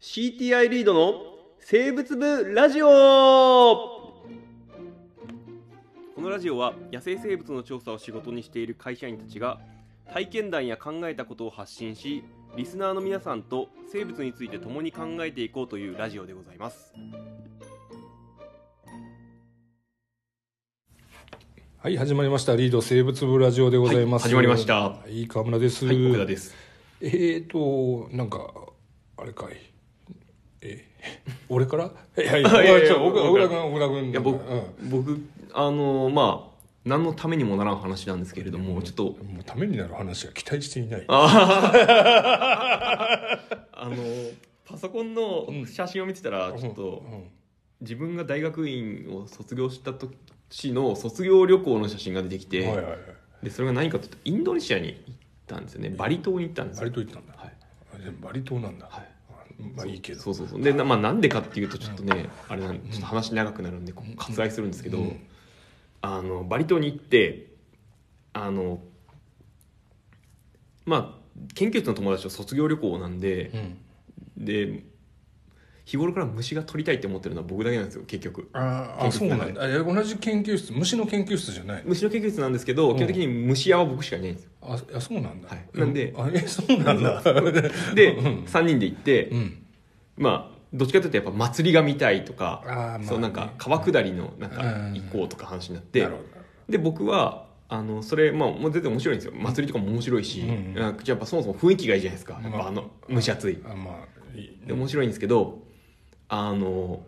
CTI リードの生物部ラジオこのラジオは野生生物の調査を仕事にしている会社員たちが体験談や考えたことを発信しリスナーの皆さんと生物について共に考えていこうというラジオでございますはい、始まりました。リード生物部ラジオでございます。はい始まりましたはい、河村です。はい奥田ですえーと、なんか、あれかい。え、俺から？いやいや、いやいや僕奥田君、奥田君。いや僕,、うん。僕あのまあ何のためにもならん話なんですけれどもちょっと。もうためになる話は期待していない。あのパソコンの写真を見てたらちょっとうん。自分が大学院を卒業した年の卒業旅行の写真が出てきて、はいはいはい。でそれが何かというとインドネシアに行ったんですよね。バリ島に行ったんですよ。バリ島行ったんだ。はい。あでもバリ島なんだ。はいまあいいけど。そうそうそう。でな,、まあ、なんでかっていうとちょっとね、あれなんちょっと話長くなるんでこう割愛するんですけど、うん。あのバリ島に行ってあのまあ研究室の友達と卒業旅行なんでう、ん。で日頃から虫が取りたいって思ってるのは僕だけなんですよ結局。あーあ、そうなんだ。え同じ研究室、虫の研究室じゃない虫の研究室なんですけど、うん。基本的に虫屋は僕しかいないんですよ。あ、あそうなんだ。はい。なんであ、え、そうなんだ。で、うん。3人で行って、うん。まあどっちかというとやっぱ祭りが見たいとか、あーまあね。そうなんか川下りのなんかうん。行こうとか話になって。で僕はあのそれまあもう全然面白いんですよ。祭りとかも面白いし、うんなんかやっぱそもそも雰囲気がいいじゃないですか。やっぱあの蒸し暑い。あ、まあ、いい。で面白いんですけどあの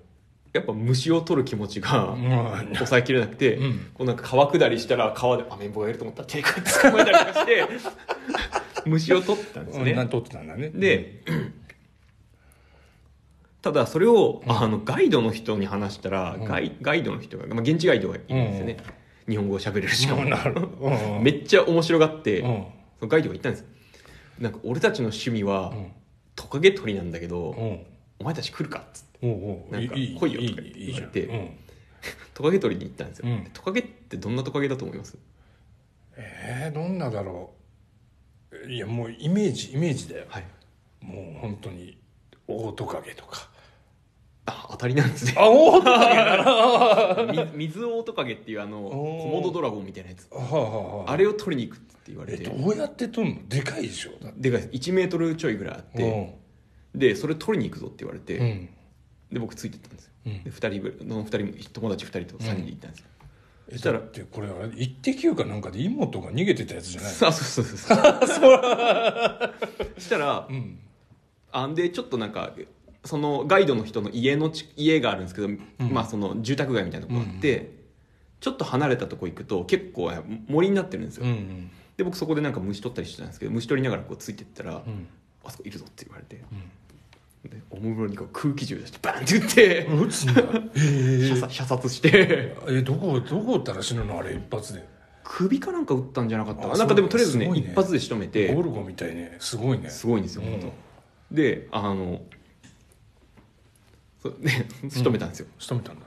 やっぱ虫を取る気持ちがまあ抑えきれなくて、うん。こうなんか川下りしたら川でアメンボがいると思ったら手こうやって捕まえたりとかして虫を取ったんですね、うんなんとってたんだね。で、ただそれを、あのガイドの人に話したら、うん。ガイガイドの人が、まあ、現地ガイドがいるんですよね、日本語を喋れるしかも、めっちゃ面白がって、うん。そのガイドが言ったんです。なんか俺たちの趣味は、うん。トカゲ取りなんだけど、うんお前たち来るか？っつって。おうおうなんか来いよとか言っていいじゃん。言トカゲ取りに行ったんですよ、うん。トカゲってどんなトカゲだと思います？えー、どんなだろう。いやもうイメージイメージだよ。はい。もう本当にオオトカゲとか。あ当たりなんですね。あオオトカゲみ水オオトカゲっていうあのコモドドラゴンみたいなやつ。はあれを取りに行くって言われえてどうやって撮るの？でかいでしょ？でかいです。1メートルちょいぐらいあってでそれ取りに行くぞって言われて、うん。うんで僕ついてったんですよ、うん。で2人の2人友達2人と3人で行ったんですよ、えそしたらだってこれは「イッテ Q!」かなんかで妹が逃げてたやつじゃないあ そうそうそうそう。そしたらうん。あんでちょっとなんかそのガイドの人の家のち家があるんですけど、まあその住宅街みたいなとこがあって、ちょっと離れたとこ行くと結構森になってるんですよ、うん。で僕そこでなんか虫取ったりしてたんですけど虫取りながらこうついてったら、うんあそこいるぞって言われて、でおもむろにこう空気銃出してバンって撃って。うん撃つんだ。へ射殺射殺して。えどこどこ撃ったら死ぬの？あれ一発で。首かなんか撃ったんじゃなかったかな。あなんかでもとりあえずねね。一発で仕留めて。ゴルゴみたいね。すごいね。すごいんですよ、うん。であのそうで仕留めたんですよ、仕留めたんだ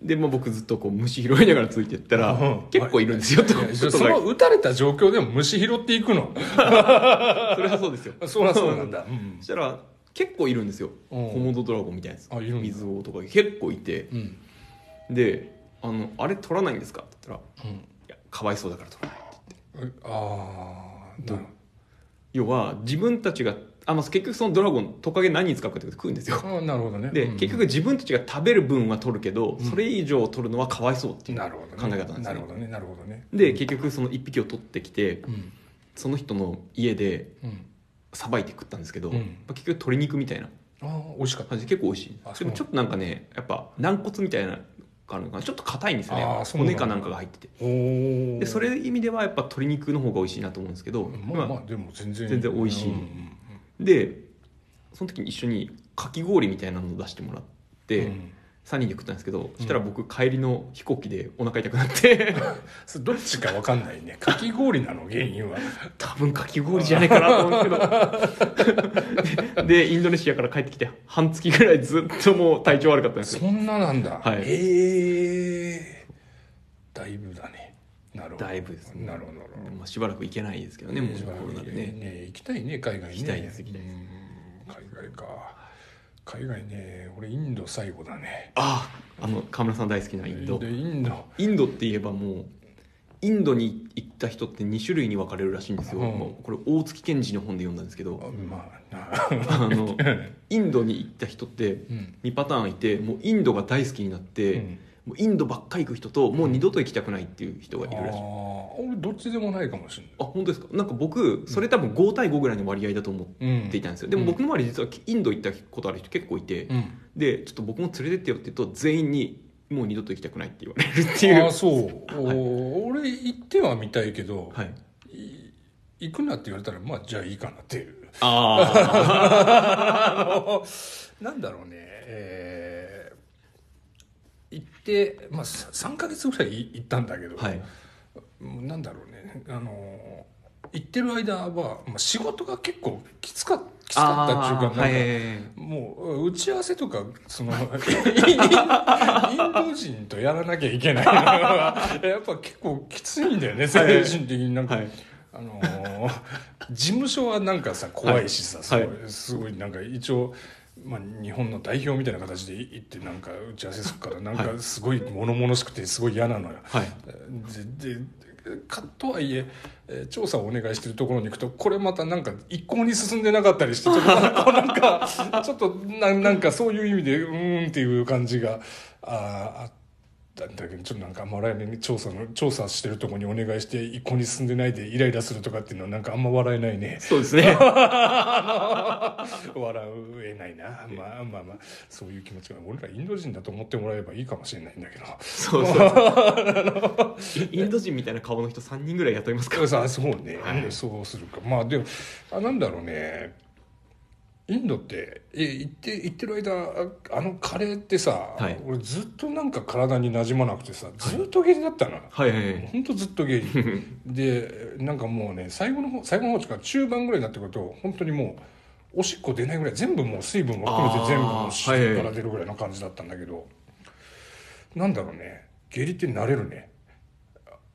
で、まあ、僕ずっとこう虫拾いながらついてったら、うん。結構いるんですよと。そその撃たれた状況でも虫拾っていくの？それはそうですよ。そりゃそうなんだ。うんそしたら結構いるんですよ、うん。コモドドラゴンみたいなやつ。あいるんだ。水王とか結構いて。うん。であの「あれ取らないんですか?」って言ったら「うん。いやかわいそうだから取らない」って言って。えああ要は自分たちがあ、まあ、結局そのドラゴントカゲ何に使うかって食うんですよ。あなるほどね。で、うん。結局自分たちが食べる分は取るけど、それ以上取るのはかわいそうっていうなるほどね。考え方なんですねなるほどね。なるほどね。で結局その一匹を取ってきてうん。その人の家でうん。さばいて食ったんですけど、うん。まあ、結局鶏肉みたいなああ美味しかった。感じ。で結構美味しい。でもちょっとなんかねやっぱ軟骨みたいなあるのかな。ちょっと硬いんですよね。骨かなんかが入ってて。でそれ意味ではやっぱ鶏肉の方が美味しいなと思うんですけど、まあまあでも全然。全然美味しい。うんうんでその時に一緒にかき氷みたいなのを出してもらって、うん。3人で食ったんですけどそしたら僕帰りの飛行機でお腹痛くなって。それどっちかわかんないね。かき氷なの原因は。多分かき氷じゃないかなと思うんですけど。でインドネシアから帰ってきて半月ぐらいずっともう体調悪かったんですよ。そんななんだ。はい。へえだいぶだねだいぶですね。なるほど。まあ、しばらく行けないですけどねもうコロナでね。ね行きたいね海外ね。行きたいです行きたいです。うん。海外か。海外ね俺インド最後だね。あああの河村さん大好きなインド。でインド。インドって言えばもうインドに行った人って2種類に分かれるらしいんですよ、うん。これ大月健二の本で読んだんですけど。まあな。あのインドに行った人ってうん。2パターンいてもうインドが大好きになって、うんもうインドばっかり行く人ともう二度と行きたくないっていう人がいるらしい、あー。俺どっちでもないかもしれない。あ本当ですか？なんか僕それ多分5対5ぐらいの割合だと思っうんていたんですよ、でも僕の周り実はインド行ったことある人結構いて、うん。でちょっと僕も連れてってよって言うと全員にもう二度と行きたくないって言われるっていう。ああそう、お俺行ってはみたいけど、はい。い行くなって言われたらまあじゃあいいかなっていう。あ あのなんだろうね。えー行って、まあ、3か月ぐらい行ったんだけど、あはい。なんだろうね。あの行ってる間は、まあ、仕事が結構きつかっきつかったっていうかはいはいはい。もう打ち合わせとかその インド人とやらなきゃいけないのが やっぱ結構きついんだよね精神的になんか、はい。あのー事務所はなんかさ怖いしさ、すごい。はいすごいなんか一応、まあ、日本の代表みたいな形で行ってなんか打ち合わせするからなんかすごい物々しくてすごい嫌なのよ。はい。ででかとはいええー調査をお願いしてるところに行くとこれまたなんか一向に進んでなかったりしてちょっと なんかちょっとななんかそういう意味でうーんっていう感じがあったんだけどちょっとなんかあんま笑えない調査の調査してるところにお願いして一向に進んでないでイライラするとかっていうのはなんかあんま笑えないね。そうですね。笑えないな。まあまあまあそういう気持ちが。俺らインド人だと思ってもらえばいいかもしれないんだけど。そうそう インド人みたいな顔の人3人ぐらい雇いますかさそうね、はい。そうするか。まあでもあなんだろうねインドってえ行って行ってる間ああのカレーってさ、はい。俺ずっとなんか体になじまなくてさずっと下痢だったの、はいはいはい。ほんとずっと下痢。でなんかもうね最後の方最後の方とか中盤ぐらいになってくると本当にもうおしっこ出ないぐらい全部もう水分を含めて全部もうシはいはいから出るぐらいの感じだったんだけど、なんだろうね。下痢って慣れるね。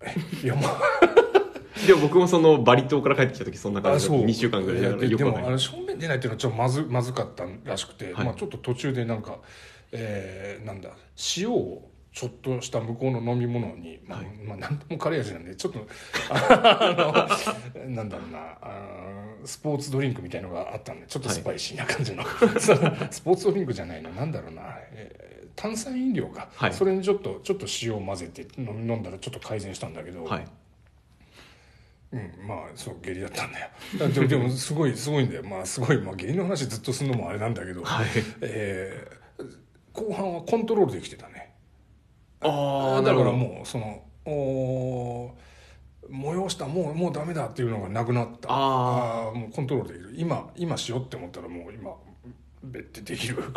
いやまあ でも僕もそのバリ島から帰ってきた時そんな感じで2週間ぐらいだからでもあの正面出ないっていうのはちょっとまずまずかったらしくて、はい。まあ、ちょっと途中でなんか、えーなんだ塩をちょっとした向こうの飲み物に、まあはい。まあ、なんともカレー味なんでちょっと あのなんだろうなスポーツドリンクみたいのがあったんでちょっとスパイシーな感じの、そのスポーツドリンクじゃないの。なんだろうな、えー炭酸飲料か、はい。それにちょっとちょっと塩を混ぜて飲飲んだらちょっと改善したんだけど、はいうん、まあそう下痢だったんだよ。だでもでもすごいすごいんだよ。まあすごい、まあ、下痢の話ずっとするのもあれなんだけど、はい。えー後半はコントロールできてたね。ああだからもうそのおー催したもうもうダメだっていうのがなくなった。あー。もうコントロールできる。今今しようって思ったらもう今べってできる。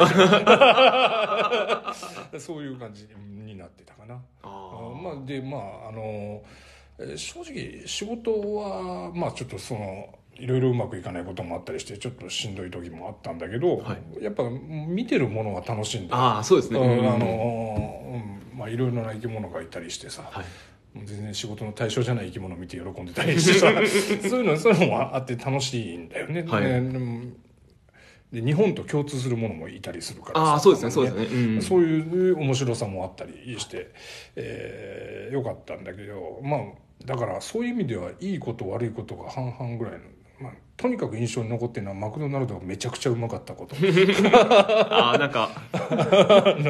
そういう感じになってたかな。あまあでまああのえー正直仕事はまあちょっとそのいろいろうまくいかないこともあったりしてちょっとしんどい時もあったんだけど、はい。やっぱ見てるものが楽しいんだよああそうですね。あのうんまあいろいろな生き物がいたりしてさ、はい。全然仕事の対象じゃない生き物を見て喜んでたりしてさ そういうのそういうのもあって楽しいんだよね。はい。ねで日本と共通するものもいたりするからさああそうですねそうですね。うん。そういう面白さもあったりして、えーよかったんだけどまあだからそういう意味ではいいこと悪いことが半々ぐらいの、まあ、とにかく印象に残ってるのはマクドナルドがめちゃくちゃうまかったこと。ああなんか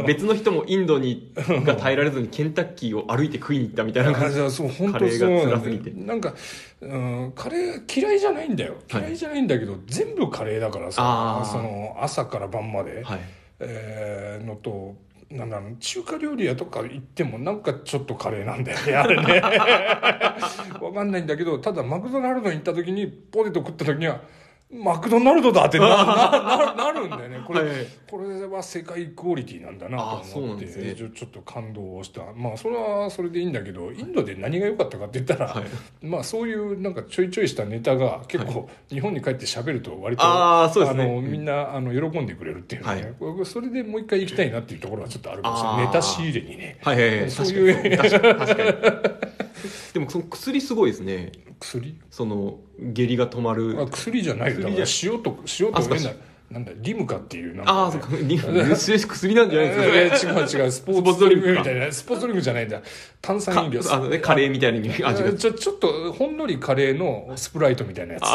別の人もインドにが耐えられずにケンタッキーを歩いて食いに行ったみたいな感じ。そう本当そうなんだが辛すぎて。なんか、うん、カレー嫌いじゃないんだよ。はい。嫌いじゃないんだけど、全部カレーだからさその朝から晩まで、はい。えーのとなんだろう中華料理屋とか行ってもなんかちょっとカレーなんだよねあれね。わかんないんだけどただマクドナルドに行った時にポテト食った時にはマクドナルドだってな なななるんだよね。これ、はいこれは世界クオリティなんだなと思ってね。ちょっと感動をした。まあそれはそれでいいんだけどインドで何が良かったかって言ったら、はい。まあそういうなんかちょいちょいしたネタが結構日本に帰って喋ると割と、あーそうですね。あのみんなあの喜んでくれるっていうね、はい。それでもう一回行きたいなっていうところはちょっとあるかもしれない。ネタ仕入れにね。はいはいはい。そういう。確かにでもその薬すごいですね。薬？その下痢が止まる。あ薬じゃないよだ。から塩と塩と変な。なんだリムカっていうなんああそっか。に薬なんじゃないですかえー違う違うスポーツドリンクみたいなスポーツドリンクじいないんだ炭酸飲料かあのねカレーみたいな味がちょちょっとほんのりカレーのスプライトみたいなやつ。い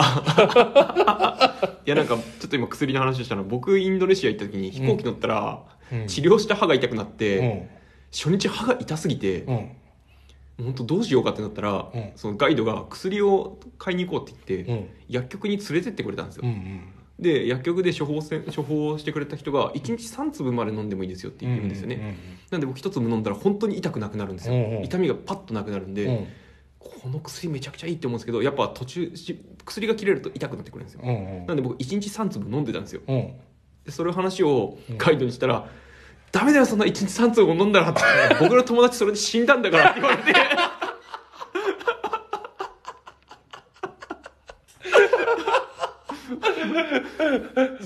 やなんかちょっと今薬の話したの僕インドネシア行った時に飛行機乗ったら、うん。治療した歯が痛くなって、うん。初日歯が痛すぎて、うん本当どうしようかってなったら、うん。そのガイドが薬を買いに行こうって言って、うん。薬局に連れてってくれたんですよ、うんで薬局で処方せん処方してくれた人が1日3粒まで飲んでもいいですよってうん言うんですよね、なんで僕1粒飲んだら本当に痛くなくなるんですよ、うんうん。痛みがパッとなくなるんで、うん。この薬めちゃくちゃいいって思うんですけどやっぱ途中し薬が切れると痛くなってくるんですよ、うんうん。なんで僕1日3粒飲んでたんですよ。うん。でそれ話をガイドにしたら「ダメだよそんな1日3粒も飲んだら」って「僕の友達それで死んだんだから」って言われて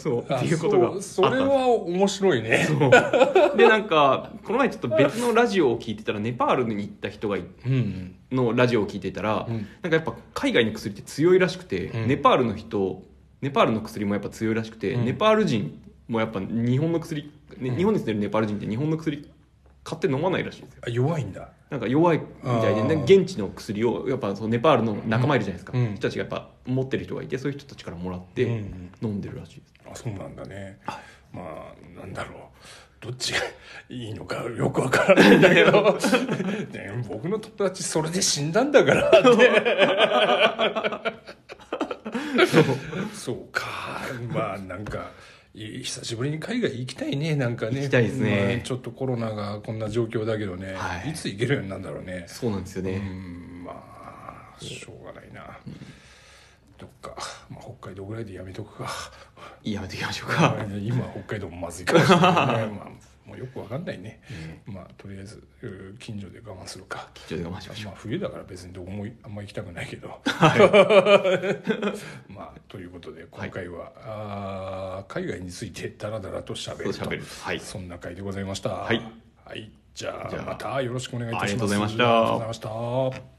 そう。あっていうことが。あったそそれは面白いね。そう。でなんかこの前ちょっと別のラジオを聞いてたらネパールに行った人がのラジオを聞いてたら、うん。なんかやっぱ海外の薬って強いらしくて、うん。ネパールの人ネパールの薬もやっぱ強いらしくて、うん。ネパール人もやっぱ日本の薬、ねうん。日本に住んでるネパール人って日本の薬買って飲まないらしいんですよ。あ弱いんだ。なんか弱いみたいで、ね、現地の薬をやっぱそのネパールの仲間いるじゃないですか、うん。人たちがやっぱ持ってる人がいてそういう人たちからもらってうん。飲んでるらしいです、あそうなんだね。まあなんだろう。どっちがいいのかよくわからないんだけど、ね、僕の友達それで死んだんだからって。そう。か。まあなんかい久しぶりに海外行きたいねなんかね。行きたいですね。まあちょっとコロナがこんな状況だけどね、はい。い、つ行けるようになるんだろうね。そうなんですようね、んまあしょうがないな、どっか、まあ、北海道ぐらいでやめとくか。やめていきましょうか。今北海道もまずいかもしれないね、まあ、もうよくわかんないね、まあとりあえず近所で我慢するか。ちょっと我慢しましょまあ冬だから別にどこもあんま行きたくないけど。まあということで今回は、あー海外についてダラダラとしゃべるとる。はい。そんな回でございました。はい、はい、じゃあじゃあまたよろしくお願いいたします。ありがとうございました